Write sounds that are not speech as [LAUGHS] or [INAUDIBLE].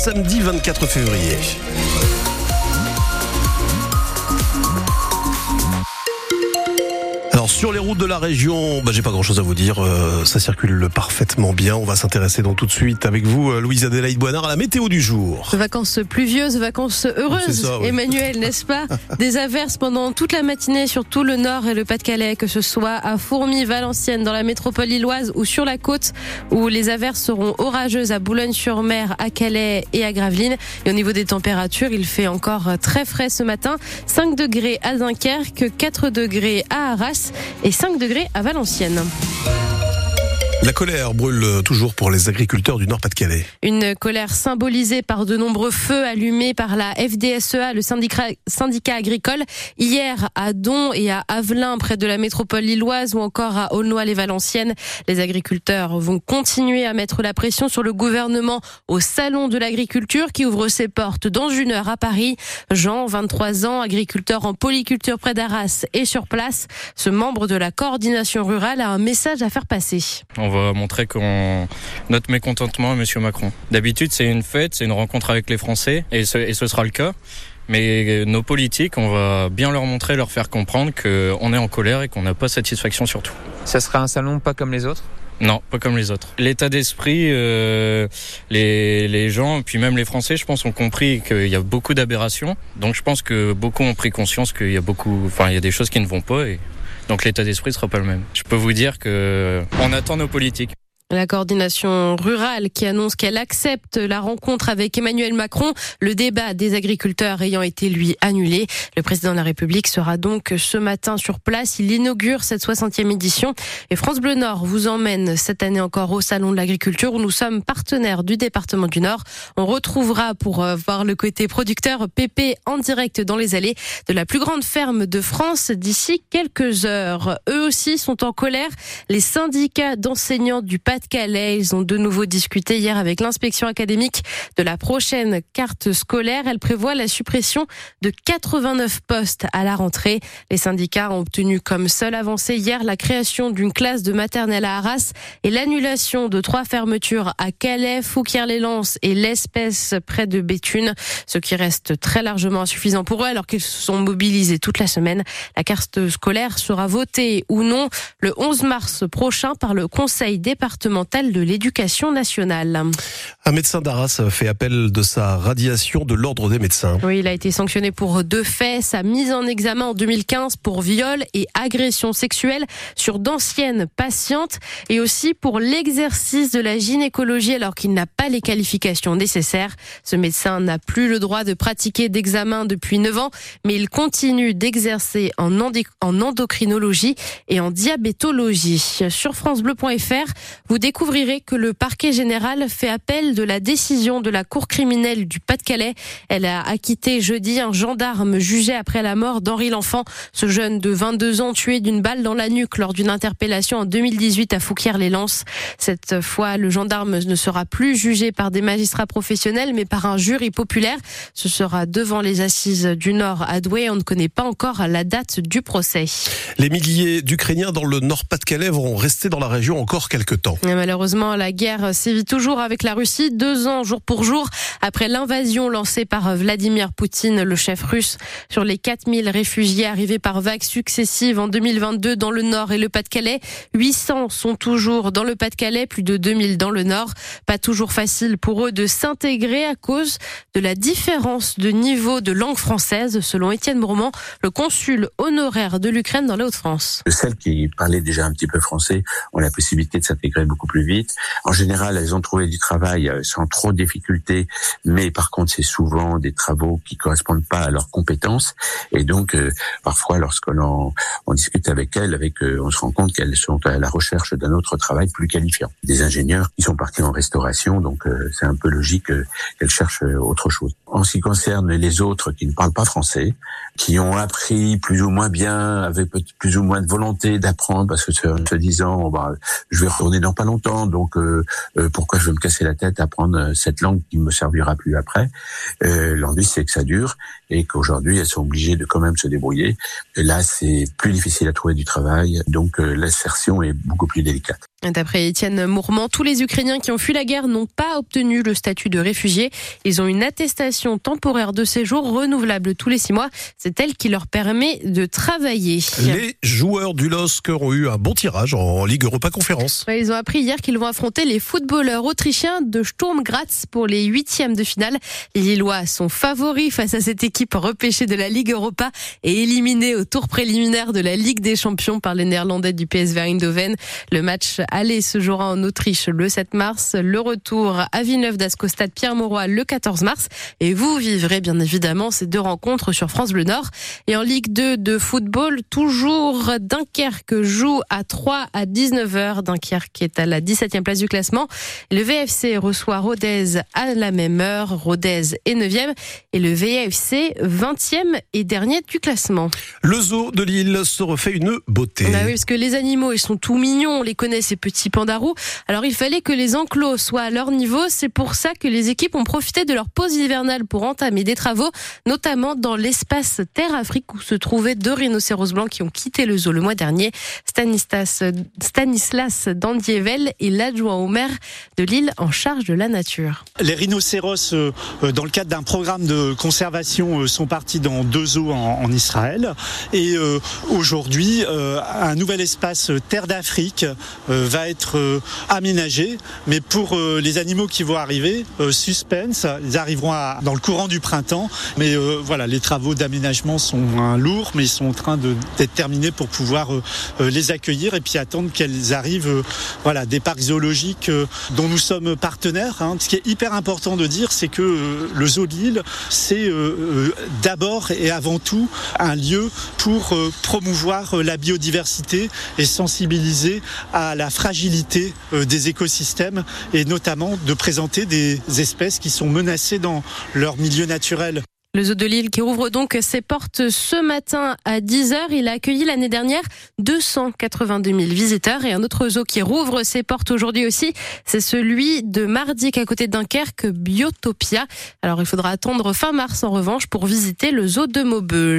samedi 24 février. Sur les routes de la région, bah, j'ai pas grand chose à vous dire, euh, ça circule parfaitement bien. On va s'intéresser donc tout de suite avec vous, euh, Louise Adélaïde Boinard, à la météo du jour. Vacances pluvieuses, vacances heureuses, ça, oui. Emmanuel, n'est-ce pas [LAUGHS] Des averses pendant toute la matinée sur tout le nord et le Pas-de-Calais, que ce soit à Fourmies, Valenciennes, dans la métropole lilloise ou sur la côte, où les averses seront orageuses à Boulogne-sur-Mer, à Calais et à Gravelines. Et au niveau des températures, il fait encore très frais ce matin. 5 degrés à Dunkerque, 4 degrés à Arras et 5 degrés à Valenciennes. La colère brûle toujours pour les agriculteurs du Nord-Pas-de-Calais. Une colère symbolisée par de nombreux feux allumés par la FDSEA, le syndicat, syndicat agricole, hier à Don et à Avelin, près de la métropole lilloise, ou encore à Aulnoy-les-Valenciennes. Les agriculteurs vont continuer à mettre la pression sur le gouvernement au Salon de l'agriculture qui ouvre ses portes dans une heure à Paris. Jean, 23 ans, agriculteur en polyculture près d'Arras et sur place. Ce membre de la coordination rurale a un message à faire passer. On va montrer qu'on notre mécontentement à Monsieur Macron. D'habitude, c'est une fête, c'est une rencontre avec les Français, et ce, sera le cas. Mais nos politiques, on va bien leur montrer, leur faire comprendre qu'on est en colère et qu'on n'a pas satisfaction sur tout. Ça sera un salon pas comme les autres? Non, pas comme les autres. L'état d'esprit, euh, les, les gens, puis même les Français, je pense, ont compris qu'il y a beaucoup d'aberrations. Donc je pense que beaucoup ont pris conscience qu'il y a beaucoup, enfin, il y a des choses qui ne vont pas et donc l'état d'esprit sera pas le même. Je peux vous dire que on attend nos politiques. La coordination rurale qui annonce qu'elle accepte la rencontre avec Emmanuel Macron, le débat des agriculteurs ayant été lui annulé. Le président de la République sera donc ce matin sur place. Il inaugure cette 60e édition. Et France Bleu Nord vous emmène cette année encore au Salon de l'agriculture où nous sommes partenaires du département du Nord. On retrouvera pour euh, voir le côté producteur Pépé en direct dans les allées de la plus grande ferme de France d'ici quelques heures. Eux aussi sont en colère. Les syndicats d'enseignants du Pas Pas-de-Calais. Ils ont de nouveau discuté hier avec l'inspection académique de la prochaine carte scolaire. Elle prévoit la suppression de 89 postes à la rentrée. Les syndicats ont obtenu comme seule avancée hier la création d'une classe de maternelle à Arras et l'annulation de trois fermetures à Calais, Fouquier-les-Lances et l'Espèce près de Béthune, ce qui reste très largement insuffisant pour eux alors qu'ils se sont mobilisés toute la semaine. La carte scolaire sera votée ou non le 11 mars prochain par le Conseil départemental de l'éducation nationale. Un médecin d'Arras fait appel de sa radiation de l'ordre des médecins. Oui, il a été sanctionné pour deux faits. Sa mise en examen en 2015 pour viol et agression sexuelle sur d'anciennes patientes et aussi pour l'exercice de la gynécologie alors qu'il n'a pas les qualifications nécessaires. Ce médecin n'a plus le droit de pratiquer d'examen depuis 9 ans, mais il continue d'exercer en, en endocrinologie et en diabétologie. Sur francebleu.fr, vous découvrirez que le parquet général fait appel de la décision de la cour criminelle du Pas-de-Calais. Elle a acquitté jeudi un gendarme jugé après la mort d'Henri L'Enfant, ce jeune de 22 ans tué d'une balle dans la nuque lors d'une interpellation en 2018 à Fouquier-les-Lances. Cette fois, le gendarme ne sera plus jugé par des magistrats professionnels, mais par un jury populaire. Ce sera devant les assises du Nord à Douai. On ne connaît pas encore la date du procès. Les milliers d'Ukrainiens dans le Nord-Pas-de-Calais vont rester dans la région encore quelques temps. Malheureusement, la guerre sévit toujours avec la Russie, deux ans jour pour jour après l'invasion lancée par Vladimir Poutine, le chef russe, sur les 4000 réfugiés arrivés par vagues successives en 2022 dans le Nord et le Pas-de-Calais. 800 sont toujours dans le Pas-de-Calais, plus de 2000 dans le Nord. Pas toujours facile pour eux de s'intégrer à cause de la différence de niveau de langue française, selon Étienne Bourmand, le consul honoraire de l'Ukraine dans les Hauts-de-France. Celles qui parlaient déjà un petit peu français ont la possibilité de s'intégrer beaucoup plus vite. En général, elles ont trouvé du travail sans trop de difficultés, mais par contre, c'est souvent des travaux qui correspondent pas à leurs compétences. Et donc, euh, parfois, lorsque l'on on discute avec elles, avec, euh, on se rend compte qu'elles sont à la recherche d'un autre travail plus qualifiant. Des ingénieurs qui sont partis en restauration, donc euh, c'est un peu logique qu'elles cherchent autre chose. En ce qui concerne les autres qui ne parlent pas français, qui ont appris plus ou moins bien, avec plus ou moins de volonté d'apprendre, parce que se disant, bah, je vais retourner dans pas longtemps, donc euh, euh, pourquoi je vais me casser la tête à apprendre cette langue qui me servira plus après? Euh, L'envie, c'est que ça dure et qu'aujourd'hui, elles sont obligées de quand même se débrouiller. Là, c'est plus difficile à trouver du travail, donc l'insertion est beaucoup plus délicate. D'après Étienne Mourmand, tous les Ukrainiens qui ont fui la guerre n'ont pas obtenu le statut de réfugié. Ils ont une attestation temporaire de séjour renouvelable tous les six mois. C'est elle qui leur permet de travailler. Les joueurs du LOSC ont eu un bon tirage en Ligue Europa Conférence. Ils ont appris hier qu'ils vont affronter les footballeurs autrichiens de Sturm Graz pour les huitièmes de finale. Les Lillois sont favoris face à cette équipe repêchée de la Ligue Europa et éliminée au tour préliminaire de la Ligue des Champions par les Néerlandais du PSV Eindhoven. Le match aller se jouera en Autriche le 7 mars, le retour à Villeneuve d'Ascq stade Pierre-Mauroy le 14 mars et vous vivrez bien évidemment ces deux rencontres sur France Bleu Nord. Et en Ligue 2 de football, toujours Dunkerque joue à 3 à 19h. Dunkerque est à la 17e place du classement. Le VFC reçoit Rodez à la même heure. Rodez est 9e et le VFC 20e et dernier du classement. Le zoo de Lille se refait une beauté. Bah oui, parce que les animaux, ils sont tout mignons, on les connaît, ces petits pandarous. Alors il fallait que les enclos soient à leur niveau. C'est pour ça que les équipes ont profité de leur pause hivernale pour entamer des travaux, notamment dans l'espace Terre Afrique où se trouvaient deux rhinocéros blancs qui ont quitté le zoo le mois dernier. Stanislas, Stanislas Dandievel est l'adjoint au maire de Lille en charge de la nature. Les rhinocéros, euh, dans le cadre d'un programme de conservation, euh, sont partis dans deux zoos en, Israël. Et euh, aujourd'hui, un nouvel espace Terre d'Afrique va être aménagé. Mais pour les animaux qui vont arriver, suspense, ils arriveront dans le courant du printemps. Mais voilà, les travaux d'aménagement sont lourds, mais ils sont en train d'être terminés pour pouvoir les accueillir et puis attendre qu'elles arrivent. voilà, des parcs zoologiques dont nous sommes partenaires. Hein. Ce qui est hyper important de dire, c'est que le zoo de Lille, c'est d'abord et avant tout un lieu pour promouvoir la biodiversité et sensibiliser à la fragilité des écosystèmes et notamment de présenter des espèces qui sont menacées dans leur milieu naturel. Le zoo de Lille qui ouvre donc ses portes ce matin à 10h. Il a accueilli l'année dernière 282 000 visiteurs et un autre zoo qui rouvre ses portes aujourd'hui aussi. C'est celui de Mardic à côté de Dunkerque, Biotopia. Alors il faudra attendre fin mars en revanche pour visiter le zoo de Maubeuge.